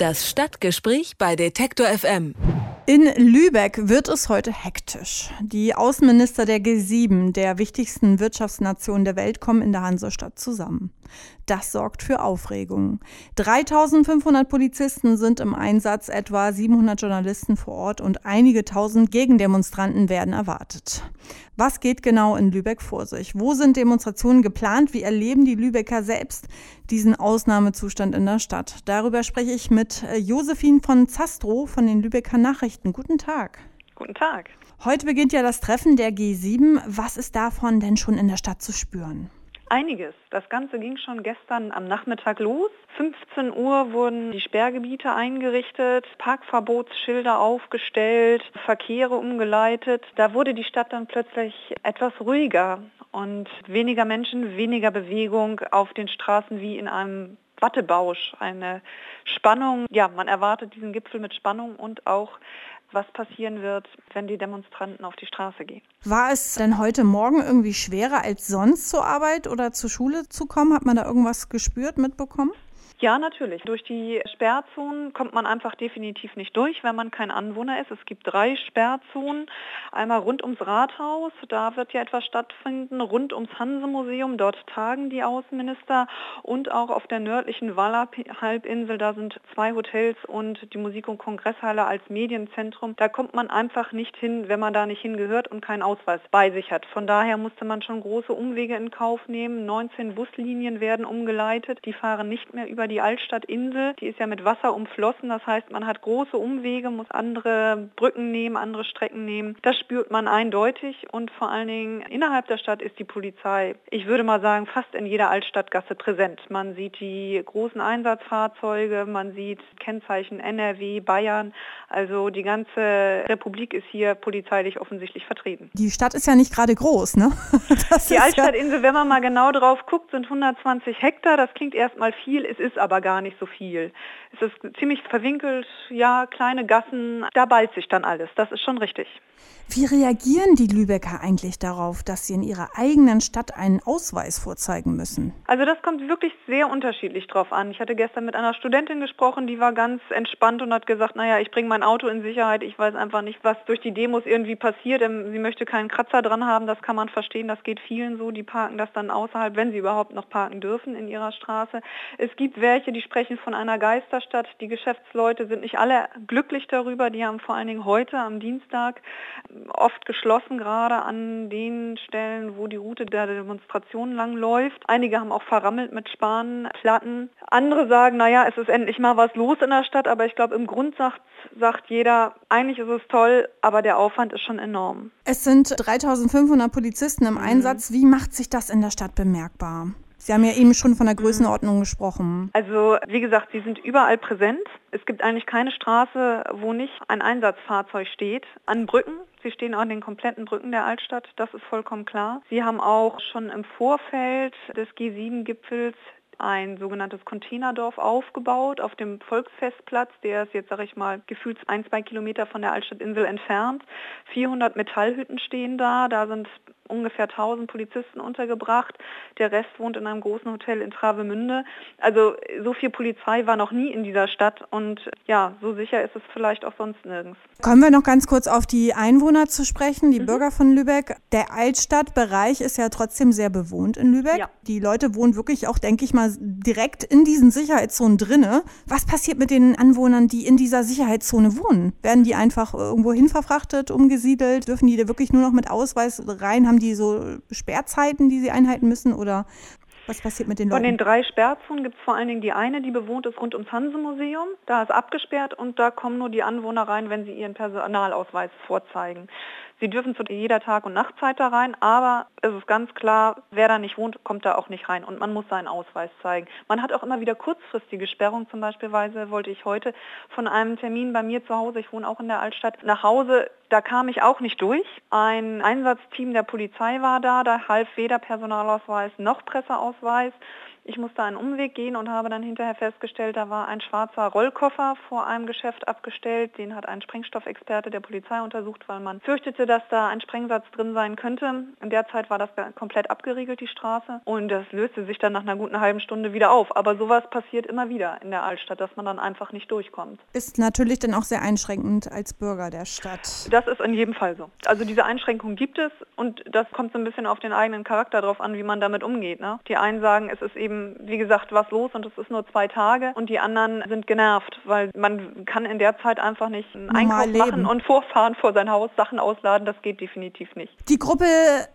Das Stadtgespräch bei Detektor FM. In Lübeck wird es heute hektisch. Die Außenminister der G7, der wichtigsten Wirtschaftsnation der Welt, kommen in der Hansestadt zusammen. Das sorgt für Aufregung. 3500 Polizisten sind im Einsatz, etwa 700 Journalisten vor Ort und einige tausend Gegendemonstranten werden erwartet. Was geht genau in Lübeck vor sich? Wo sind Demonstrationen geplant? Wie erleben die Lübecker selbst diesen Ausnahmezustand in der Stadt? Darüber spreche ich mit äh, Josephine von Zastro von den Lübecker Nachrichten. Guten Tag. Guten Tag. Heute beginnt ja das Treffen der G7. Was ist davon denn schon in der Stadt zu spüren? Einiges. Das Ganze ging schon gestern am Nachmittag los. 15 Uhr wurden die Sperrgebiete eingerichtet, Parkverbotsschilder aufgestellt, Verkehre umgeleitet. Da wurde die Stadt dann plötzlich etwas ruhiger und weniger Menschen, weniger Bewegung auf den Straßen wie in einem Wattebausch. Eine Spannung, ja, man erwartet diesen Gipfel mit Spannung und auch was passieren wird, wenn die Demonstranten auf die Straße gehen. War es denn heute Morgen irgendwie schwerer als sonst zur Arbeit oder zur Schule zu kommen? Hat man da irgendwas gespürt, mitbekommen? Ja, natürlich. Durch die Sperrzonen kommt man einfach definitiv nicht durch, wenn man kein Anwohner ist. Es gibt drei Sperrzonen. Einmal rund ums Rathaus, da wird ja etwas stattfinden, rund ums Hanse-Museum, dort tagen die Außenminister und auch auf der nördlichen Walla-Halbinsel, da sind zwei Hotels und die Musik- und Kongresshalle als Medienzentrum. Da kommt man einfach nicht hin, wenn man da nicht hingehört und keinen Ausweis bei sich hat. Von daher musste man schon große Umwege in Kauf nehmen. 19 Buslinien werden umgeleitet, die fahren nicht mehr über die Altstadtinsel, die ist ja mit Wasser umflossen. Das heißt, man hat große Umwege, muss andere Brücken nehmen, andere Strecken nehmen. Das spürt man eindeutig und vor allen Dingen innerhalb der Stadt ist die Polizei, ich würde mal sagen, fast in jeder Altstadtgasse präsent. Man sieht die großen Einsatzfahrzeuge, man sieht Kennzeichen NRW, Bayern. Also die ganze Republik ist hier polizeilich offensichtlich vertreten. Die Stadt ist ja nicht gerade groß, ne? Das die Altstadtinsel, ja wenn man mal genau drauf guckt, sind 120 Hektar. Das klingt erstmal viel, es ist aber gar nicht so viel. Es ist ziemlich verwinkelt, ja, kleine Gassen, da ballt sich dann alles. Das ist schon richtig. Wie reagieren die Lübecker eigentlich darauf, dass sie in ihrer eigenen Stadt einen Ausweis vorzeigen müssen? Also das kommt wirklich sehr unterschiedlich drauf an. Ich hatte gestern mit einer Studentin gesprochen, die war ganz entspannt und hat gesagt, naja, ich bringe mein Auto in Sicherheit, ich weiß einfach nicht, was durch die Demos irgendwie passiert. Ähm, sie möchte keinen Kratzer dran haben, das kann man verstehen, das geht vielen so, die parken das dann außerhalb, wenn sie überhaupt noch parken dürfen in ihrer Straße. Es gibt welche, die sprechen von einer Geisterstadt. Die Geschäftsleute sind nicht alle glücklich darüber, die haben vor allen Dingen heute am Dienstag oft geschlossen, gerade an den Stellen, wo die Route der Demonstration lang läuft. Einige haben auch verrammelt mit Spanplatten. Andere sagen, naja, es ist endlich mal was los in der Stadt, aber ich glaube, im Grundsatz sagt jeder, eigentlich ist es toll, aber der Aufwand ist schon enorm. Es sind 3500 Polizisten im mhm. Einsatz. Wie macht sich das in der Stadt bemerkbar? Sie haben ja eben schon von der Größenordnung gesprochen. Also wie gesagt, sie sind überall präsent. Es gibt eigentlich keine Straße, wo nicht ein Einsatzfahrzeug steht. An Brücken. Sie stehen an den kompletten Brücken der Altstadt, das ist vollkommen klar. Sie haben auch schon im Vorfeld des G7-Gipfels ein sogenanntes Containerdorf aufgebaut auf dem Volksfestplatz. Der ist jetzt, sage ich mal, gefühlt ein, zwei Kilometer von der Altstadtinsel entfernt. 400 Metallhütten stehen da. Da sind ungefähr 1000 Polizisten untergebracht. Der Rest wohnt in einem großen Hotel in Travemünde. Also so viel Polizei war noch nie in dieser Stadt und ja, so sicher ist es vielleicht auch sonst nirgends. Kommen wir noch ganz kurz auf die Einwohner zu sprechen, die mhm. Bürger von Lübeck. Der Altstadtbereich ist ja trotzdem sehr bewohnt in Lübeck. Ja. Die Leute wohnen wirklich auch, denke ich mal, direkt in diesen Sicherheitszonen drinne. Was passiert mit den Anwohnern, die in dieser Sicherheitszone wohnen? Werden die einfach irgendwo hin verfrachtet, umgesiedelt? Dürfen die da wirklich nur noch mit Ausweis rein? Haben die so Sperrzeiten, die sie einhalten müssen oder was passiert mit den Leuten? Von den drei Sperrzonen gibt es vor allen Dingen die eine, die bewohnt ist rund ums Hanse-Museum. Da ist abgesperrt und da kommen nur die Anwohner rein, wenn sie ihren Personalausweis vorzeigen. Sie dürfen zu jeder Tag- und Nachtzeit da rein, aber es ist ganz klar, wer da nicht wohnt, kommt da auch nicht rein und man muss seinen Ausweis zeigen. Man hat auch immer wieder kurzfristige Sperrung, zum Beispiel wollte ich heute von einem Termin bei mir zu Hause, ich wohne auch in der Altstadt, nach Hause, da kam ich auch nicht durch. Ein Einsatzteam der Polizei war da, da half weder Personalausweis noch Presseausweis. Ich musste einen Umweg gehen und habe dann hinterher festgestellt, da war ein schwarzer Rollkoffer vor einem Geschäft abgestellt. Den hat ein Sprengstoffexperte der Polizei untersucht, weil man fürchtete, dass da ein Sprengsatz drin sein könnte. In der Zeit war das komplett abgeriegelt, die Straße. Und das löste sich dann nach einer guten halben Stunde wieder auf. Aber sowas passiert immer wieder in der Altstadt, dass man dann einfach nicht durchkommt. Ist natürlich dann auch sehr einschränkend als Bürger der Stadt. Das ist in jedem Fall so. Also diese Einschränkung gibt es und das kommt so ein bisschen auf den eigenen Charakter drauf an, wie man damit umgeht. Ne? Die einen sagen, es ist eben, wie gesagt, was los und es ist nur zwei Tage und die anderen sind genervt, weil man kann in der Zeit einfach nicht einen Einkauf leben. machen und vorfahren vor sein Haus, Sachen ausladen, das geht definitiv nicht. Die Gruppe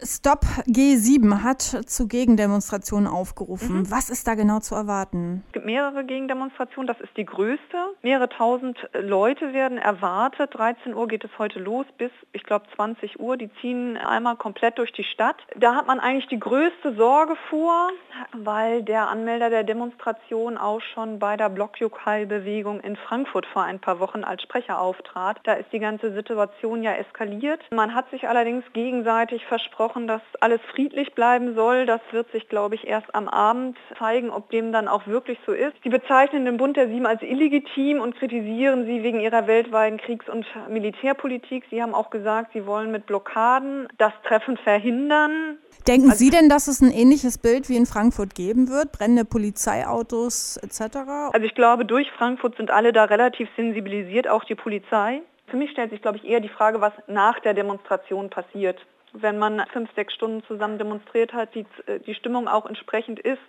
Stop G7 hat zu Gegendemonstrationen aufgerufen. Mhm. Was ist da genau zu erwarten? Es gibt mehrere Gegendemonstrationen, das ist die größte. Mehrere tausend Leute werden erwartet. 13 Uhr geht es heute los bis, ich glaube, 20 Uhr. Die ziehen einmal komplett durch die Stadt. Da hat man eigentlich die größte Sorge vor, weil der Anmelder der Demonstration auch schon bei der Blockjukai-Bewegung in Frankfurt vor ein paar Wochen als Sprecher auftrat. Da ist die ganze Situation ja eskaliert. Man hat sich allerdings gegenseitig versprochen, dass alles friedlich bleiben soll. Das wird sich, glaube ich, erst am Abend zeigen, ob dem dann auch wirklich so ist. Sie bezeichnen den Bund der Sieben als illegitim und kritisieren sie wegen ihrer weltweiten Kriegs- und Militärpolitik. Sie haben auch gesagt, sie wollen mit Blockaden das Treffen verhindern. Denken also, Sie denn, dass es ein ähnliches Bild wie in Frankfurt geben wird? Brennende Polizeiautos etc.? Also ich glaube, durch Frankfurt sind alle da relativ sensibilisiert, auch die Polizei. Für mich stellt sich, glaube ich, eher die Frage, was nach der Demonstration passiert. Wenn man fünf, sechs Stunden zusammen demonstriert hat, die, die Stimmung auch entsprechend ist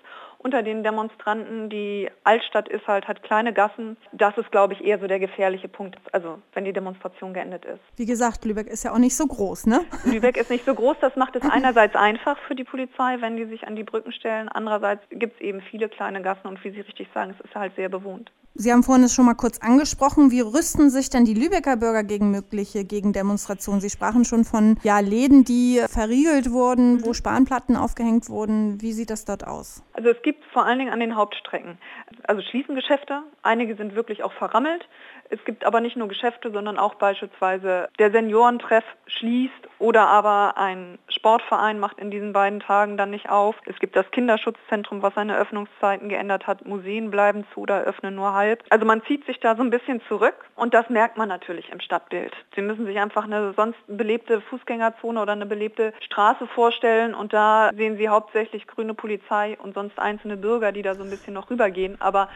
unter den Demonstranten. Die Altstadt ist halt, hat kleine Gassen. Das ist, glaube ich, eher so der gefährliche Punkt, also wenn die Demonstration geendet ist. Wie gesagt, Lübeck ist ja auch nicht so groß, ne? Lübeck ist nicht so groß. Das macht es einerseits einfach für die Polizei, wenn die sich an die Brücken stellen. Andererseits gibt es eben viele kleine Gassen und wie Sie richtig sagen, es ist halt sehr bewohnt. Sie haben vorhin es schon mal kurz angesprochen. Wie rüsten sich denn die Lübecker Bürger gegen mögliche Gegendemonstrationen? Sie sprachen schon von ja, Läden, die verriegelt wurden, wo Spanplatten aufgehängt wurden. Wie sieht das dort aus? Also es gibt vor allen Dingen an den Hauptstrecken. Also schließen Geschäfte. Einige sind wirklich auch verrammelt. Es gibt aber nicht nur Geschäfte, sondern auch beispielsweise der Seniorentreff schließt oder aber ein Sportverein macht in diesen beiden Tagen dann nicht auf. Es gibt das Kinderschutzzentrum, was seine Öffnungszeiten geändert hat. Museen bleiben zu oder öffnen nur halb. Also man zieht sich da so ein bisschen zurück und das merkt man natürlich im Stadtbild. Sie müssen sich einfach eine sonst belebte Fußgängerzone oder eine belebte Straße vorstellen und da sehen Sie hauptsächlich grüne Polizei und sonst einzelne Bürger, die da so ein bisschen noch rübergehen. Aber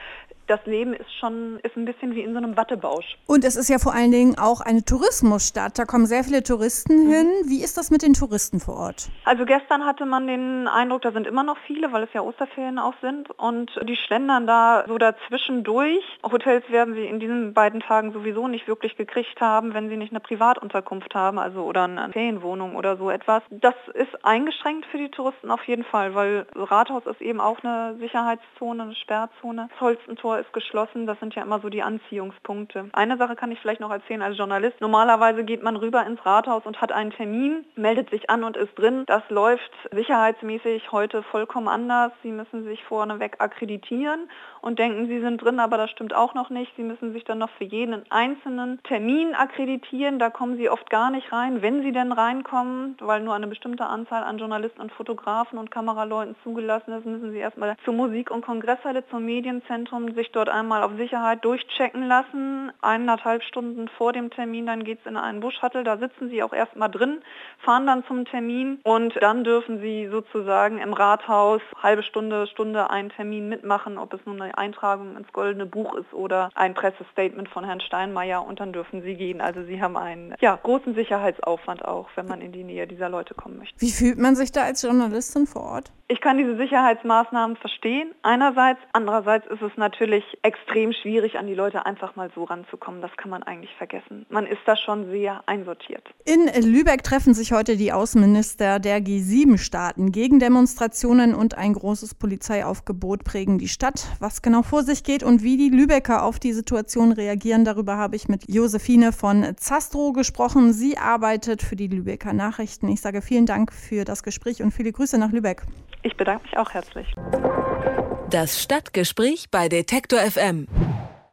das Leben ist schon ist ein bisschen wie in so einem Wattebausch. Und es ist ja vor allen Dingen auch eine Tourismusstadt. Da kommen sehr viele Touristen mhm. hin. Wie ist das mit den Touristen vor Ort? Also gestern hatte man den Eindruck, da sind immer noch viele, weil es ja Osterferien auch sind. Und die schlendern da so dazwischen durch. Hotels werden sie in diesen beiden Tagen sowieso nicht wirklich gekriegt haben, wenn sie nicht eine Privatunterkunft haben, also oder eine Ferienwohnung oder so etwas. Das ist eingeschränkt für die Touristen auf jeden Fall, weil Rathaus ist eben auch eine Sicherheitszone, eine Sperrzone. Das Holstentor ist geschlossen. Das sind ja immer so die Anziehungspunkte. Eine Sache kann ich vielleicht noch erzählen als Journalist. Normalerweise geht man rüber ins Rathaus und hat einen Termin, meldet sich an und ist drin. Das läuft sicherheitsmäßig heute vollkommen anders. Sie müssen sich vorneweg akkreditieren und denken, Sie sind drin, aber das stimmt auch noch nicht. Sie müssen sich dann noch für jeden einzelnen Termin akkreditieren. Da kommen Sie oft gar nicht rein, wenn Sie denn reinkommen, weil nur eine bestimmte Anzahl an Journalisten und Fotografen und Kameraleuten zugelassen ist, müssen Sie erstmal zur Musik- und Kongresshalle, zum Medienzentrum sich dort einmal auf Sicherheit durchchecken lassen. Eineinhalb Stunden vor dem Termin, dann geht es in einen Buschhattel, da sitzen Sie auch erstmal drin, fahren dann zum Termin und dann dürfen Sie sozusagen im Rathaus halbe Stunde, Stunde einen Termin mitmachen, ob es nun eine Eintragung ins Goldene Buch ist oder ein Pressestatement von Herrn Steinmeier und dann dürfen Sie gehen. Also Sie haben einen ja, großen Sicherheitsaufwand auch, wenn man in die Nähe dieser Leute kommen möchte. Wie fühlt man sich da als Journalistin vor Ort? Ich kann diese Sicherheitsmaßnahmen verstehen. Einerseits, andererseits ist es natürlich extrem schwierig, an die Leute einfach mal so ranzukommen. Das kann man eigentlich vergessen. Man ist da schon sehr einsortiert. In Lübeck treffen sich heute die Außenminister der G7-Staaten. Gegendemonstrationen und ein großes Polizeiaufgebot prägen die Stadt. Was genau vor sich geht und wie die Lübecker auf die Situation reagieren, darüber habe ich mit Josephine von Zastro gesprochen. Sie arbeitet für die Lübecker Nachrichten. Ich sage vielen Dank für das Gespräch und viele Grüße nach Lübeck. Ich bedanke mich auch herzlich. Das Stadtgespräch bei Detektor FM.